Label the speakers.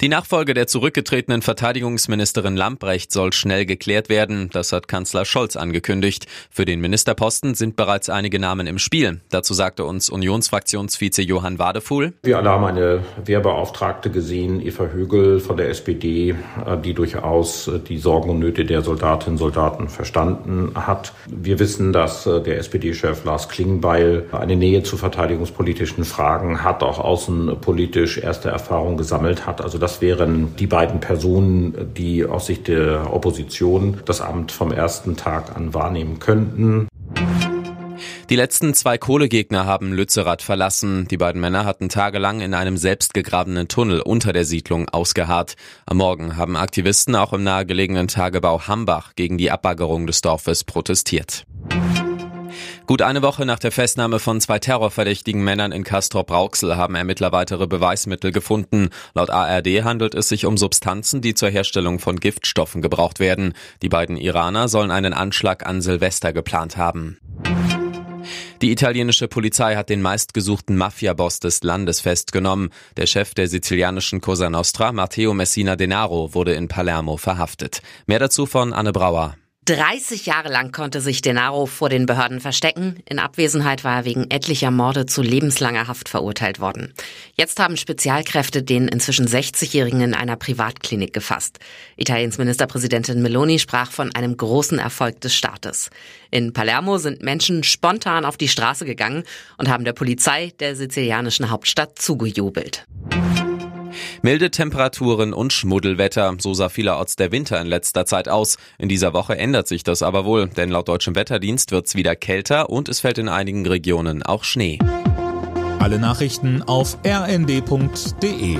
Speaker 1: Die Nachfolge der zurückgetretenen Verteidigungsministerin Lamprecht soll schnell geklärt werden. Das hat Kanzler Scholz angekündigt. Für den Ministerposten sind bereits einige Namen im Spiel. Dazu sagte uns Unionsfraktionsvize Johann Wadefuhl.
Speaker 2: Wir alle haben eine Wehrbeauftragte gesehen, Eva Högel von der SPD, die durchaus die Sorgen und Nöte der Soldatinnen und Soldaten verstanden hat. Wir wissen, dass der SPD-Chef Lars Klingbeil eine Nähe zu verteidigungspolitischen Fragen hat, auch außenpolitisch erste Erfahrungen gesammelt hat. Also das wären die beiden Personen, die aus Sicht der Opposition das Amt vom ersten Tag an wahrnehmen könnten.
Speaker 1: Die letzten zwei Kohlegegner haben Lützerath verlassen. Die beiden Männer hatten tagelang in einem selbstgegrabenen Tunnel unter der Siedlung ausgeharrt. Am Morgen haben Aktivisten auch im nahegelegenen Tagebau Hambach gegen die Abbaggerung des Dorfes protestiert. Gut eine Woche nach der Festnahme von zwei terrorverdächtigen Männern in Castrop-Rauxel haben Ermittler weitere Beweismittel gefunden. Laut ARD handelt es sich um Substanzen, die zur Herstellung von Giftstoffen gebraucht werden. Die beiden Iraner sollen einen Anschlag an Silvester geplant haben. Die italienische Polizei hat den meistgesuchten Mafiaboss des Landes festgenommen. Der Chef der sizilianischen Cosa Nostra, Matteo Messina Denaro, wurde in Palermo verhaftet. Mehr dazu von Anne Brauer.
Speaker 3: 30 Jahre lang konnte sich Denaro vor den Behörden verstecken. In Abwesenheit war er wegen etlicher Morde zu lebenslanger Haft verurteilt worden. Jetzt haben Spezialkräfte den inzwischen 60-Jährigen in einer Privatklinik gefasst. Italiens Ministerpräsidentin Meloni sprach von einem großen Erfolg des Staates. In Palermo sind Menschen spontan auf die Straße gegangen und haben der Polizei der sizilianischen Hauptstadt zugejubelt.
Speaker 1: Milde Temperaturen und Schmuddelwetter, so sah vielerorts der Winter in letzter Zeit aus. In dieser Woche ändert sich das aber wohl, denn laut deutschem Wetterdienst wird's wieder kälter und es fällt in einigen Regionen auch Schnee.
Speaker 4: Alle Nachrichten auf rnd.de